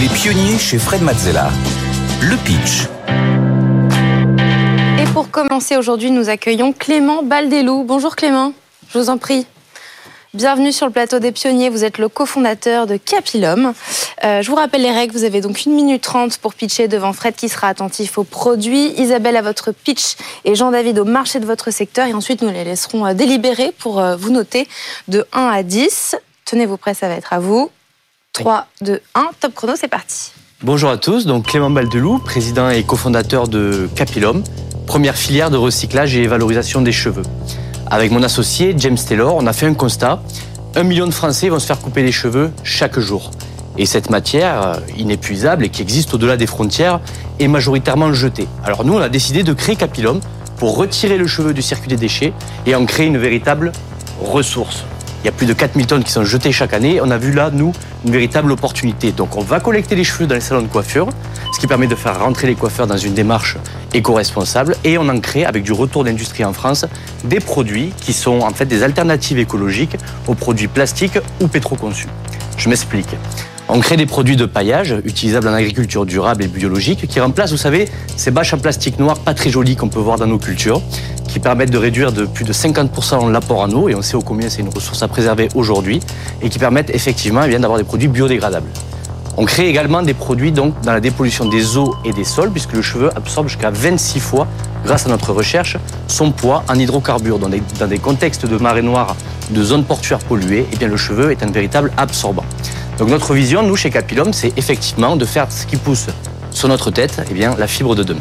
Les pionniers chez Fred Mazzella. Le pitch. Et pour commencer aujourd'hui, nous accueillons Clément Baldelou. Bonjour Clément, je vous en prie. Bienvenue sur le plateau des pionniers. Vous êtes le cofondateur de Capilum. Euh, je vous rappelle les règles. Vous avez donc une minute trente pour pitcher devant Fred qui sera attentif aux produits, Isabelle à votre pitch et Jean-David au marché de votre secteur. Et ensuite, nous les laisserons euh, délibérer pour euh, vous noter de 1 à 10. Tenez-vous prêts, ça va être à vous. 3, 2, 1. Top chrono, c'est parti. Bonjour à tous, donc Clément Baldelou, président et cofondateur de Capilum, première filière de recyclage et valorisation des cheveux. Avec mon associé James Taylor, on a fait un constat. Un million de Français vont se faire couper les cheveux chaque jour. Et cette matière euh, inépuisable et qui existe au-delà des frontières est majoritairement jetée. Alors nous, on a décidé de créer Capilum pour retirer le cheveu du circuit des déchets et en créer une véritable ressource. Il y a plus de 4000 tonnes qui sont jetées chaque année. On a vu là, nous, une véritable opportunité. Donc on va collecter les cheveux dans les salons de coiffure, ce qui permet de faire rentrer les coiffeurs dans une démarche éco-responsable. Et on en crée, avec du retour d'industrie en France, des produits qui sont en fait des alternatives écologiques aux produits plastiques ou pétroconçus. Je m'explique. On crée des produits de paillage utilisables en agriculture durable et biologique qui remplacent, vous savez, ces bâches en plastique noir pas très jolies qu'on peut voir dans nos cultures, qui permettent de réduire de plus de 50% l'apport en eau, et on sait au combien c'est une ressource à préserver aujourd'hui, et qui permettent effectivement eh d'avoir des produits biodégradables. On crée également des produits donc, dans la dépollution des eaux et des sols, puisque le cheveu absorbe jusqu'à 26 fois, grâce à notre recherche, son poids en hydrocarbures. Dans des, dans des contextes de marée noire, de zones portuaires polluées, eh bien, le cheveu est un véritable absorbant. Donc notre vision, nous, chez Capilum, c'est effectivement de faire ce qui pousse sur notre tête, eh bien, la fibre de demain.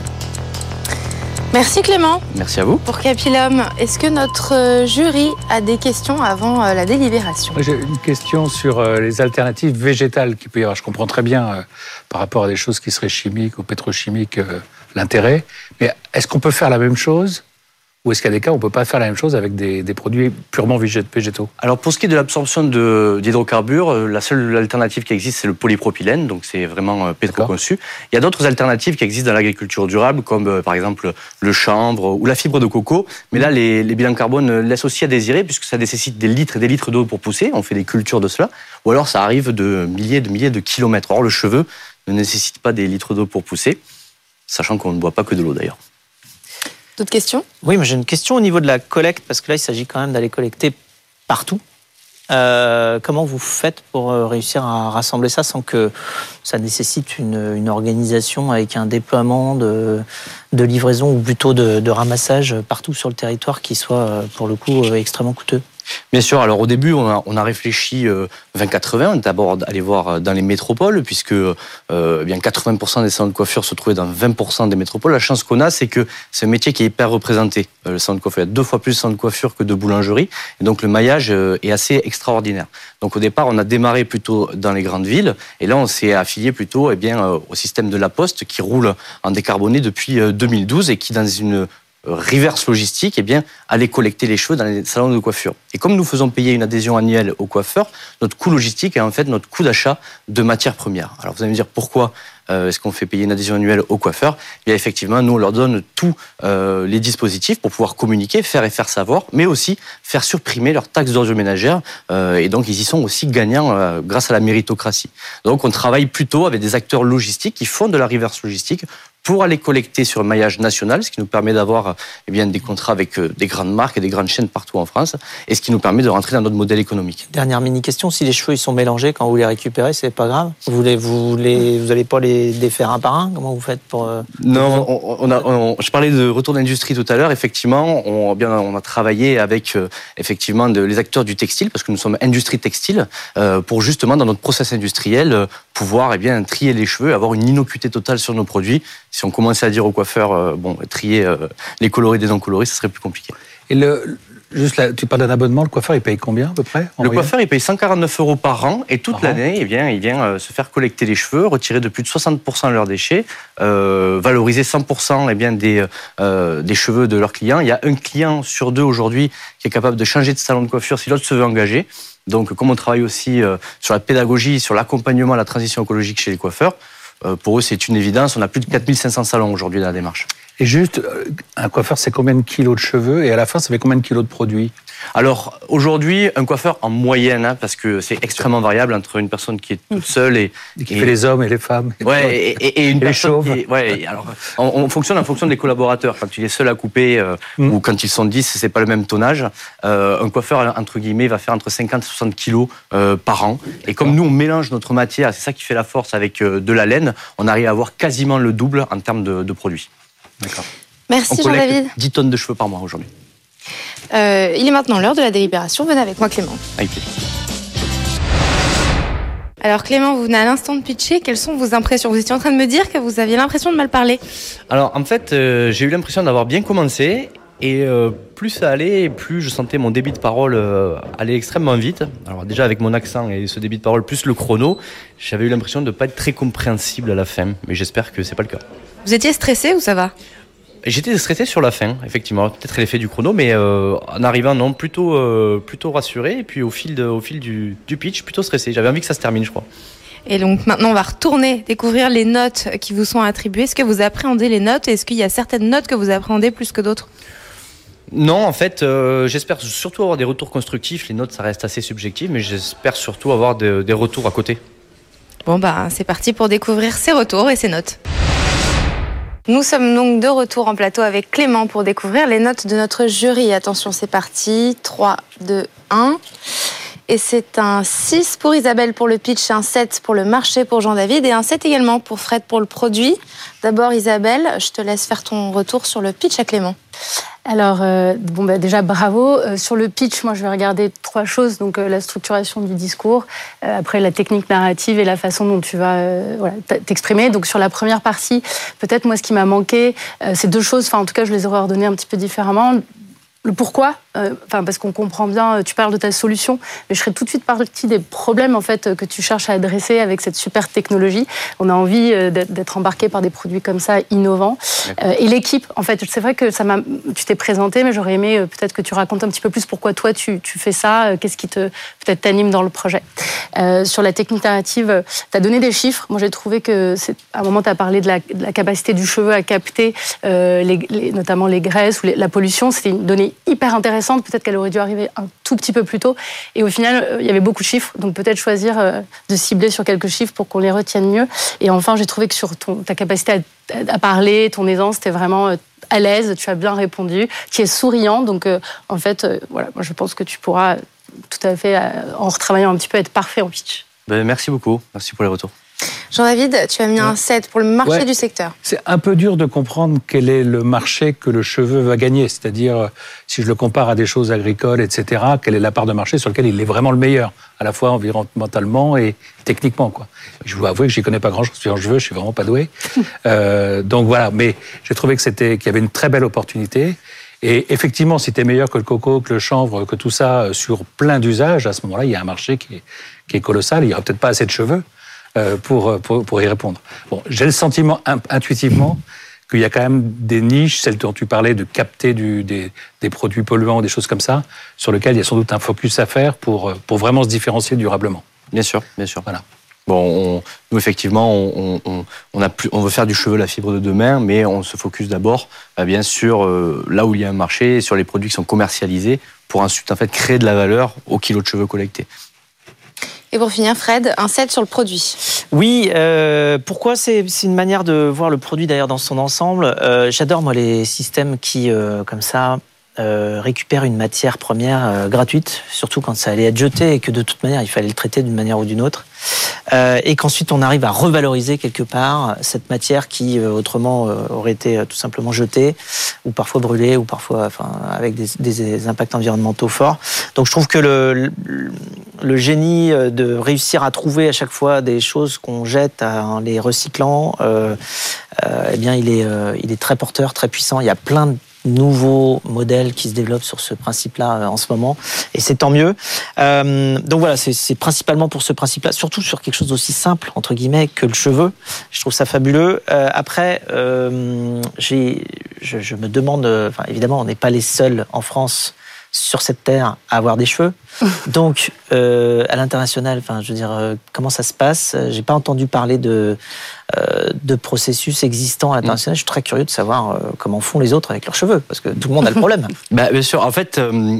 Merci Clément. Merci à vous. Pour Capilum, est-ce que notre euh, jury a des questions avant euh, la délibération? J'ai une question sur euh, les alternatives végétales qu'il peut y avoir. Je comprends très bien par rapport à des choses qui seraient chimiques ou pétrochimiques l'intérêt, mais est-ce qu'on peut faire la même chose? Ou est-ce qu'il y a des cas où on ne peut pas faire la même chose avec des, produits purement végétaux? Alors pour ce qui est de l'absorption d'hydrocarbures, euh, la seule alternative qui existe, c'est le polypropylène, donc c'est vraiment euh, pétro-conçu. Il y a d'autres alternatives qui existent dans l'agriculture durable, comme euh, par exemple le chanvre ou la fibre de coco. Mais là, les, les bilans carbone laissent aussi à désirer, puisque ça nécessite des litres et des litres d'eau pour pousser. On fait des cultures de cela. Ou alors ça arrive de milliers et de milliers de kilomètres. Or, le cheveu ne nécessite pas des litres d'eau pour pousser, sachant qu'on ne boit pas que de l'eau d'ailleurs. Oui, mais j'ai une question au niveau de la collecte, parce que là, il s'agit quand même d'aller collecter partout. Euh, comment vous faites pour euh, réussir à rassembler ça sans que ça nécessite une, organisation avec un déploiement de, livraison ou plutôt de, de, ramassage partout sur le territoire qui soit euh, pour le coup extrêmement coûteux? Bien sûr, alors au début, on a, réfléchi 20-80, on est d'abord allé voir dans les métropoles, puisque euh, eh bien 80% des salons de coiffure se trouvaient dans 20% des métropoles. La chance qu'on a, c'est que c'est un métier qui est hyper représenté. le salon de coiffure, il y a deux fois plus de salons de coiffure que de boulangerie, et donc le maillage est assez extraordinaire. Donc au départ, on a démarré plutôt dans les grandes villes, et là, on s'est affilié plutôt eh bien, au système de la Poste, qui roule en décarboné depuis 2012 et qui, dans une reverse logistique, eh bien, aller collecter les cheveux dans les salons de coiffure. Et comme nous faisons payer une adhésion annuelle aux coiffeurs, notre coût logistique est en fait notre coût d'achat de matières premières. Alors vous allez me dire pourquoi est-ce qu'on fait payer une adhésion annuelle aux coiffeurs eh Bien effectivement, nous on leur donne tous euh, les dispositifs pour pouvoir communiquer, faire et faire savoir, mais aussi faire supprimer leurs taxes d'ordre ménagère. Euh, et donc ils y sont aussi gagnants grâce à la méritocratie. Donc on travaille plutôt avec des acteurs logistiques qui font de la reverse logistique pour aller collecter sur un maillage national, ce qui nous permet d'avoir eh bien, des contrats avec euh, des grandes marques et des grandes chaînes partout en France, et ce qui nous permet de rentrer dans notre modèle économique. Dernière mini question, si les cheveux ils sont mélangés quand vous les récupérez, c'est pas grave? Vous les, vous allez pas les défaire un par un Comment vous faites pour euh, Non, on, a, je parlais de retour d'industrie tout à l'heure. Effectivement, on, bien, on a travaillé avec euh, effectivement de, les acteurs du textile, parce que nous sommes industrie textile, pour justement dans notre process industriel pouvoir eh bien trier les cheveux, avoir une innocuité totale sur nos produits si on commençait à dire au coiffeur, euh, bon, trier euh, les colorés des non colorés, ce serait plus compliqué. Et le, juste là, tu parles d'un abonnement, le coiffeur, il paye combien à peu près Le coiffeur, il paye 149 euros par an et toute l'année, eh bien, il vient euh, se faire collecter les cheveux, retirer de plus de 60% de leurs déchets, valoriser 100% eh bien, des, des cheveux de leurs clients. Il y a un client sur deux aujourd'hui qui est capable de changer de salon de coiffure si l'autre se veut engager. Donc, comme on travaille aussi sur la pédagogie, sur l'accompagnement à la transition écologique chez les coiffeurs, euh, pour eux, c'est une évidence. On a plus de 4500 salons aujourd'hui dans la démarche. Et juste, euh, un coiffeur, c'est combien de kilos de cheveux Et à la fin, ça fait combien de kilos de produits? Alors aujourd'hui, un coiffeur en moyenne, hein, parce que c'est extrêmement variable entre une personne qui est toute seule et, et qui fait les hommes et les femmes. Et, et, et une les personne chauves. qui est- ouais, alors on, on fonctionne en fonction des collaborateurs. Quand il est seul à couper euh, Mm. ou quand ils sont 10, c'est pas le même tonnage. Euh, un coiffeur entre guillemets va faire entre 50 et 60 kilos euh, par an. Et comme nous on mélange notre matière, c'est ça qui fait la force avec de la laine, on arrive à avoir quasiment le double en termes de, de produits. D'accord. Merci Jean-David. 10 tonnes de cheveux par mois aujourd'hui. Euh, il est maintenant l'heure de la délibération. Venez avec moi Clément. Avec plaisir. Alors Clément, vous venez à l'instant de pitcher. Quelles sont vos impressions? Vous étiez en train de me dire que vous aviez l'impression de mal parler. Alors en fait, euh, j'ai eu l'impression d'avoir bien commencé et euh, plus ça allait, plus je sentais mon débit de parole euh, aller extrêmement vite. Alors déjà avec mon accent et ce débit de parole plus le chrono, j'avais eu l'impression de ne pas être très compréhensible à la fin, mais j'espère que c'est pas le cas. Vous étiez stressé ou ça va? J'étais stressé sur la fin, effectivement, peut-être l'effet du chrono, mais euh, en arrivant non, plutôt euh, plutôt rassuré et puis au fil de, au fil du, du pitch, plutôt stressé. J'avais envie que ça se termine, je crois. Et donc maintenant, on va retourner découvrir les notes qui vous sont attribuées. Est-ce que vous appréhendez les notes? Est-ce qu'il y a certaines notes que vous appréhendez plus que d'autres? Non, en fait, euh, j'espère surtout avoir des retours constructifs. Les notes, ça reste assez subjectif, mais j'espère surtout avoir de- des retours à côté. Bon bah c'est parti pour découvrir ces retours et ces notes. Nous sommes donc de retour en plateau avec Clément pour découvrir les notes de notre jury. Attention, c'est parti. 3, 2, 1. Et c'est un 6 pour Isabelle pour le pitch, un 7 pour le marché pour Jean-David et un 7 également pour Fred pour le produit. D'abord Isabelle, je te laisse faire ton retour sur le pitch à Clément. Alors, euh, bon, bah, déjà, bravo. Euh, sur le pitch, moi, je vais regarder trois choses. Donc, euh, la structuration du discours, euh, après la technique narrative et la façon dont tu vas euh, voilà, t'exprimer. Donc, sur la première partie, peut-être, moi, ce qui m'a manqué, euh, c'est deux choses. Enfin, en tout cas, je les aurais ordonnées un petit peu différemment. Le pourquoi, euh, enfin parce qu'on comprend bien, euh, tu parles de ta solution, mais je serais tout de suite partie des problèmes en fait euh, que tu cherches à adresser avec cette super technologie. On a envie d'être embarqué par des produits comme ça innovants. Euh, et l'équipe, en fait, c'est vrai que ça m'a, tu t'es présenté, mais j'aurais aimé euh, peut-être que tu racontes un petit peu plus pourquoi toi tu, tu fais ça, qu'est-ce qui te peut-être t'anime dans le projet. Sur la technique narrative, tu as donné des chiffres. Moi, j'ai trouvé que c'est à un moment tu as parlé de la, de la capacité du cheveu à capter les- les- notamment les graisses ou les- la pollution. C'était une donnée hyper intéressante. Peut-être qu'elle aurait dû arriver un tout petit peu plus tôt. Et au final, euh, il y avait beaucoup de chiffres. Donc peut-être choisir euh, de cibler sur quelques chiffres pour qu'on les retienne mieux. Et enfin, j'ai trouvé que sur ta capacité à, parler, ton aisance, c'était vraiment euh, à l'aise. Tu as bien répondu. Tu es souriant. Donc en fait, voilà, moi je pense que tu pourras tout à fait, en retravaillant un petit peu, être parfait en pitch. Ben, merci beaucoup, merci pour les retours. Jean-David, tu as mis un 7 pour le marché Ouais. du secteur. C'est un peu dur de comprendre quel est le marché que le cheveu va gagner. C'est-à-dire, euh, si je le compare à des choses agricoles, etc., quelle est la part de marché sur laquelle il est vraiment le meilleur, à la fois environnementalement et techniquement. Quoi. Je dois avouer que je n'y connais pas grand-chose en cheveux, je suis vraiment pas doué. Euh, donc voilà, mais j'ai trouvé que c'était qu'il y avait une très belle opportunité. Et effectivement, si tu es meilleur que le coco, que le chanvre, que tout ça euh, sur plein d'usages, à ce moment-là, il y a un marché qui est, qui est colossal. Il n'y aura peut-être pas assez de cheveux pour, pour, pour y répondre. Bon, j'ai le sentiment in- intuitivement qu'il y a quand même des niches, celles dont tu parlais, de capter du, des, des produits polluants, des choses comme ça, sur lesquelles il y a sans doute un focus à faire pour, euh, pour vraiment se différencier durablement. Bien sûr, bien sûr. Voilà. Bon, on- nous effectivement, on, on- on a plus, on veut faire du cheveu la fibre de demain, mais on se focus d'abord, euh, bien sûr, euh, là où il y a un marché, sur les produits qui sont commercialisés, pour ensuite en fait créer de la valeur au kilo de cheveux collectés. Et pour finir, Fred, un 7 sur le produit. Oui, euh, pourquoi c'est une manière de voir le produit d'ailleurs dans son ensemble. Euh, J'adore moi les systèmes qui, euh, comme ça, récupèrent une matière première gratuite, surtout quand ça allait être jeté et que de toute manière il fallait le traiter d'une manière ou d'une autre, et qu'ensuite on arrive à revaloriser quelque part cette matière qui autrement aurait été tout simplement jetée ou parfois brûlée ou parfois, enfin, avec des, impacts environnementaux forts. Donc je trouve que le, le génie euh, de réussir à trouver à chaque fois des choses qu'on jette en les recyclant, euh, euh, eh bien, il est, il est très porteur, très puissant. Il y a plein de nouveaux modèles qui se développent sur ce principe-là en ce moment, et c'est tant mieux. Donc voilà, c'est principalement pour ce principe-là, surtout sur quelque chose d'aussi simple entre guillemets que le cheveu. Je trouve ça fabuleux. Après, je, me demande, évidemment, on n'est pas les seuls en France sur cette terre à avoir des cheveux. Donc, euh, à l'international, enfin, je veux dire, euh, comment ça se passe? J'ai pas entendu parler de, euh, de processus existants à l'international. Je suis très curieux de savoir comment font les autres avec leurs cheveux, parce que tout le monde a le problème. Bah, bien sûr, en fait,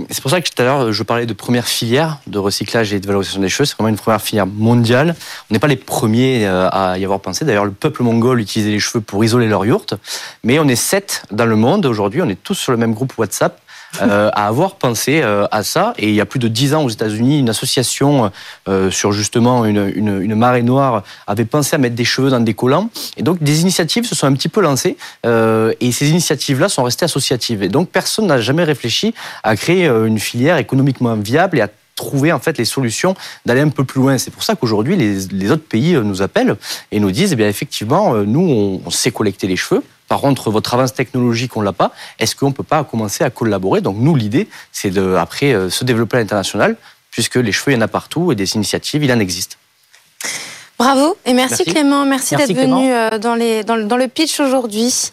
c'est pour ça que tout à l'heure, je parlais de première filière de recyclage et de valorisation des cheveux. C'est vraiment une première filière mondiale. On n'est pas les premiers à y avoir pensé. D'ailleurs, le peuple mongol utilisait les cheveux pour isoler leur yourte. Mais on est sept dans le monde aujourd'hui. On est tous sur le même groupe WhatsApp. Euh, à avoir pensé euh, à ça. Et il y a plus de dix ans aux États-Unis, une association euh, sur justement une, une, marée noire avait pensé à mettre des cheveux dans des collants. Et donc des initiatives se sont un petit peu lancées. et ces initiatives-là sont restées associatives. Et donc personne n'a jamais réfléchi à créer une filière économiquement viable et à trouver en fait les solutions d'aller un peu plus loin. C'est pour ça qu'aujourd'hui les, les autres pays nous appellent et nous disent eh bien effectivement nous on sait collecter les cheveux. Par contre, votre avance technologique, on l'a pas. Est-ce qu'on peut pas commencer à collaborer? Donc nous, l'idée, c'est de après euh, se développer à l'international, puisque les cheveux, il y en a partout et des initiatives, il en existe. Bravo et merci, Merci. Clément, merci, Merci, d'être venu euh, dans, les, dans, le- dans le pitch aujourd'hui.